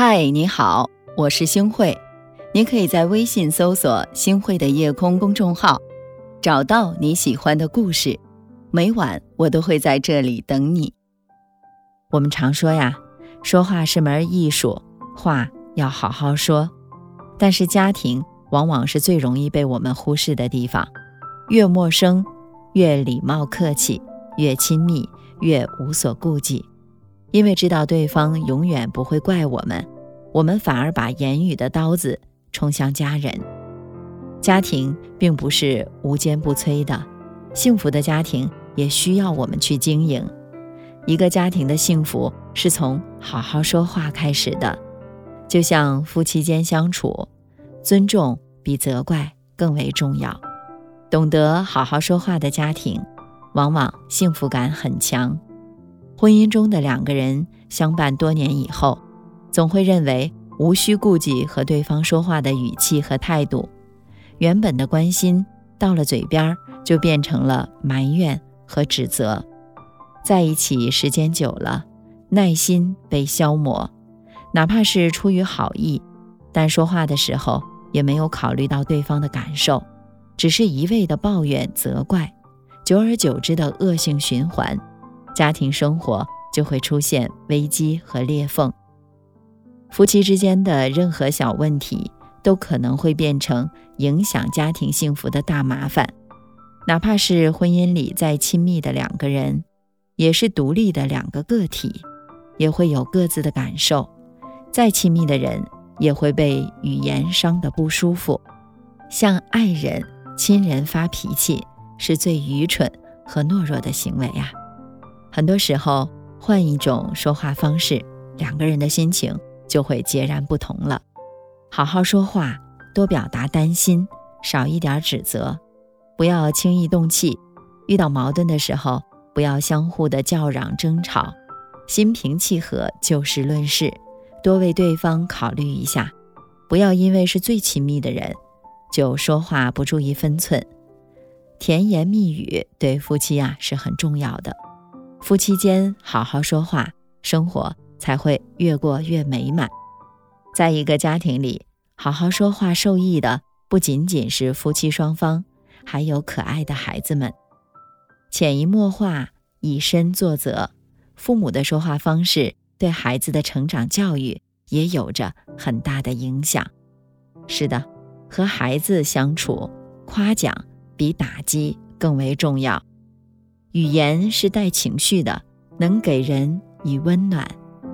嗨，你好，我是星慧。你可以在微信搜索“星慧的夜空”公众号，找到你喜欢的故事。每晚我都会在这里等你。我们常说呀，说话是门艺术，话要好好说。但是家庭往往是最容易被我们忽视的地方。越陌生，越礼貌客气；越亲密，越无所顾忌。因为知道对方永远不会怪我们，我们反而把言语的刀子冲向家人。家庭并不是无坚不摧的，幸福的家庭也需要我们去经营。一个家庭的幸福是从好好说话开始的，就像夫妻间相处，尊重比责怪更为重要。懂得好好说话的家庭，往往幸福感很强。婚姻中的两个人相伴多年以后，总会认为无需顾忌和对方说话的语气和态度，原本的关心到了嘴边就变成了埋怨和指责。在一起时间久了，耐心被消磨，哪怕是出于好意，但说话的时候也没有考虑到对方的感受，只是一味的抱怨责怪，久而久之的恶性循环。家庭生活就会出现危机和裂缝，夫妻之间的任何小问题都可能会变成影响家庭幸福的大麻烦。哪怕是婚姻里再亲密的两个人，也是独立的两个个体，也会有各自的感受。再亲密的人也会被语言伤得不舒服。向爱人、亲人发脾气是最愚蠢和懦弱的行为啊！很多时候，换一种说话方式，两个人的心情就会截然不同了。好好说话，多表达担心，少一点指责，不要轻易动气。遇到矛盾的时候，不要相互的叫嚷争吵，心平气和，就事论事，多为对方考虑一下。不要因为是最亲密的人，就说话不注意分寸。甜言蜜语对夫妻啊是很重要的。夫妻间好好说话，生活才会越过越美满。在一个家庭里，好好说话受益的不仅仅是夫妻双方，还有可爱的孩子们。潜移默化，以身作则，父母的说话方式对孩子的成长教育也有着很大的影响。是的，和孩子相处，夸奖比打击更为重要。语言是带情绪的，能给人以温暖，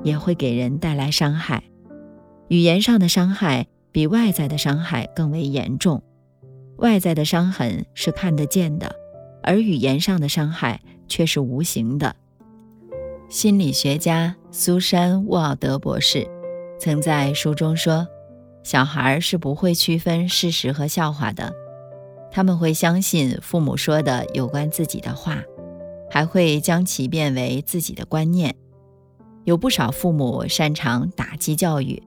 也会给人带来伤害。语言上的伤害比外在的伤害更为严重。外在的伤痕是看得见的，而语言上的伤害却是无形的。心理学家苏珊·沃尔德博士曾在书中说：“小孩是不会区分事实和笑话的，他们会相信父母说的有关自己的话。”还会将其变为自己的观念。有不少父母擅长打击教育，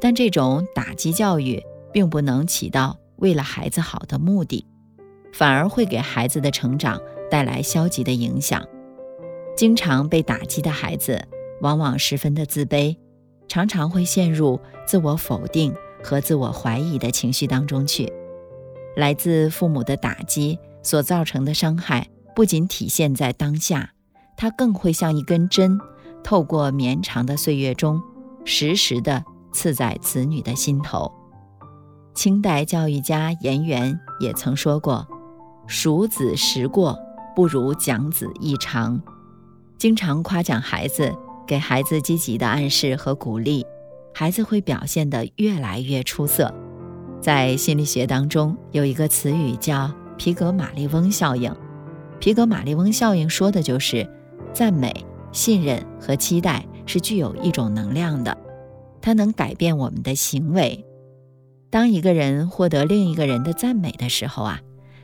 但这种打击教育并不能起到为了孩子好的目的，反而会给孩子的成长带来消极的影响。经常被打击的孩子，往往十分的自卑，常常会陷入自我否定和自我怀疑的情绪当中去。来自父母的打击所造成的伤害。不仅体现在当下，它更会像一根针，透过绵长的岁月中，时时地刺在子女的心头。清代教育家颜元也曾说过：“数子时过，不如讲子一长。”经常夸奖孩子，给孩子积极的暗示和鼓励，孩子会表现得越来越出色。在心理学当中，有一个词语叫皮格马利翁效应。皮格马利翁效应说的就是，赞美、信任和期待是具有一种能量的，它能改变我们的行为。当一个人获得另一个人的赞美的时候啊，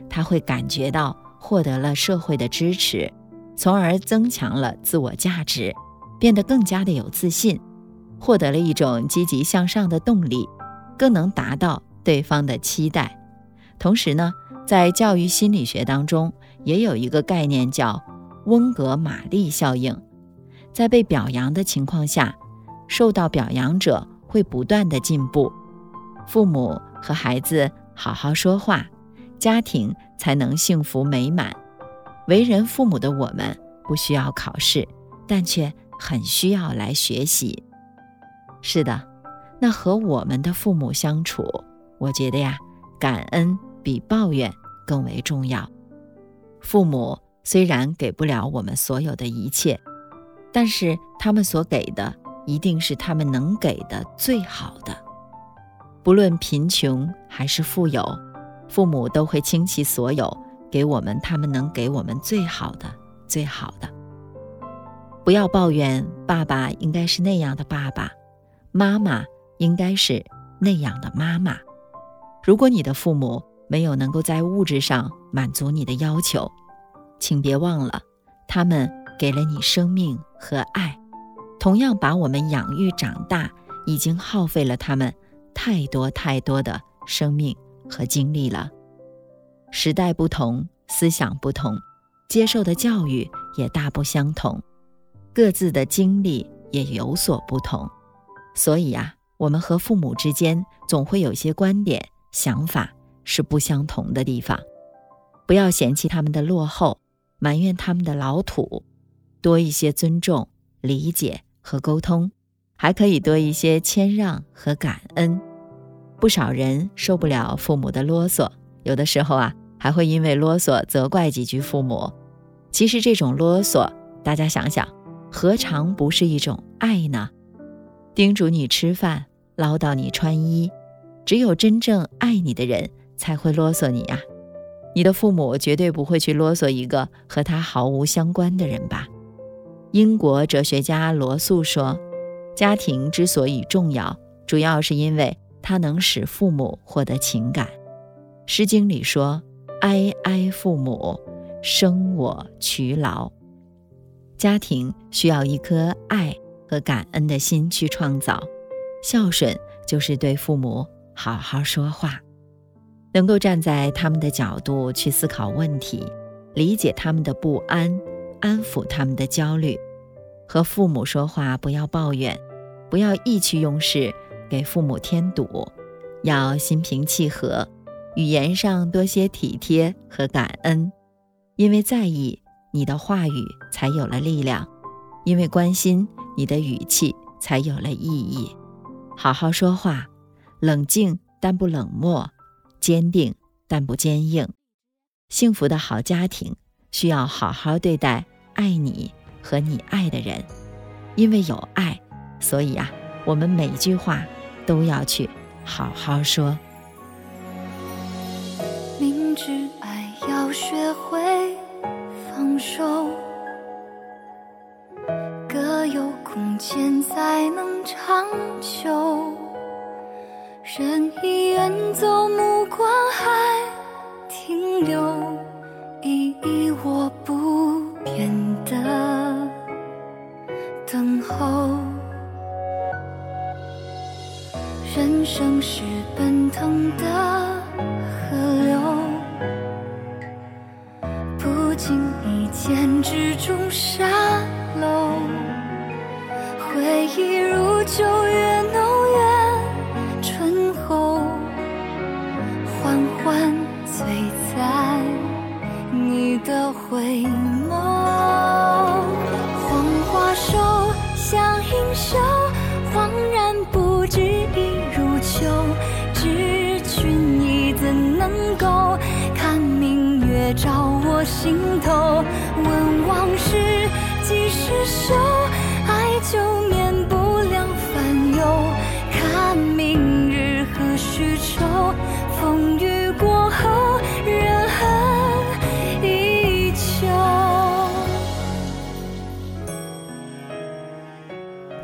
他会感觉到获得了社会的支持，从而增强了自我价值，变得更加的有自信，获得了一种积极向上的动力，更能达到对方的期待。同时呢，在教育心理学当中。也有一个概念叫温格玛丽效应，在被表扬的情况下，受到表扬者会不断的进步。父母和孩子好好说话，家庭才能幸福美满。为人父母的我们不需要考试，但却很需要来学习。是的，那和我们的父母相处，我觉得呀，感恩比抱怨更为重要。父母虽然给不了我们所有的一切，但是他们所给的一定是他们能给的最好的。不论贫穷还是富有，父母都会倾其所有。给我们他们能给我们最好的，最好的。不要抱怨爸爸应该是那样的爸爸，妈妈应该是那样的妈妈。如果你的父母没有能够在物质上满足你的要求，请别忘了，他们给了你生命和爱，同样把我们养育长大，已经耗费了他们太多太多的生命和精力了。时代不同，思想不同，接受的教育也大不相同，各自的经历也有所不同，所以呀，我们和父母之间总会有些观点、想法是不相同的地方。不要嫌弃他们的落后，埋怨他们的老土，多一些尊重、理解和沟通，还可以多一些谦让和感恩。不少人受不了父母的啰嗦。有的时候啊，还会因为啰嗦责怪几句父母。其实这种啰嗦，大家想想，何尝不是一种爱呢？叮嘱你吃饭，唠叨你穿衣，只有真正爱你的人才会啰嗦你呀。你的父母绝对不会去啰嗦一个和他毫无相关的人吧？英国哲学家罗素说：“家庭之所以重要，主要是因为它能使父母获得情感。”《诗经》里说：“哀哀父母，生我劬劳。”家庭需要一颗爱和感恩的心去创造。孝顺就是对父母好好说话，能够站在他们的角度去思考问题，理解他们的不安，安抚他们的焦虑。和父母说话不要抱怨，不要意气用事，给父母添堵，要心平气和。语言上多些体贴和感恩，因为在意你的话语才有了力量；因为关心你的语气才有了意义。好好说话，冷静但不冷漠，坚定但不坚硬。幸福的好家庭需要好好对待爱你和你爱的人，因为有爱，所以啊，我们每句话都要去好好说。明知爱要学会放手，各有空间才能长久。人已远走，目光还停留，依依我不变的等候。人生是奔腾的。胭脂中沙，的回眸。黄花瘦，像盈袖，恍然不知已入秋。知君意，怎能够看明月照我心头？问往事几时休？爱就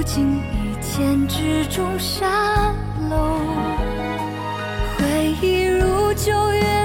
不经意千之中沙漏，回忆如旧月。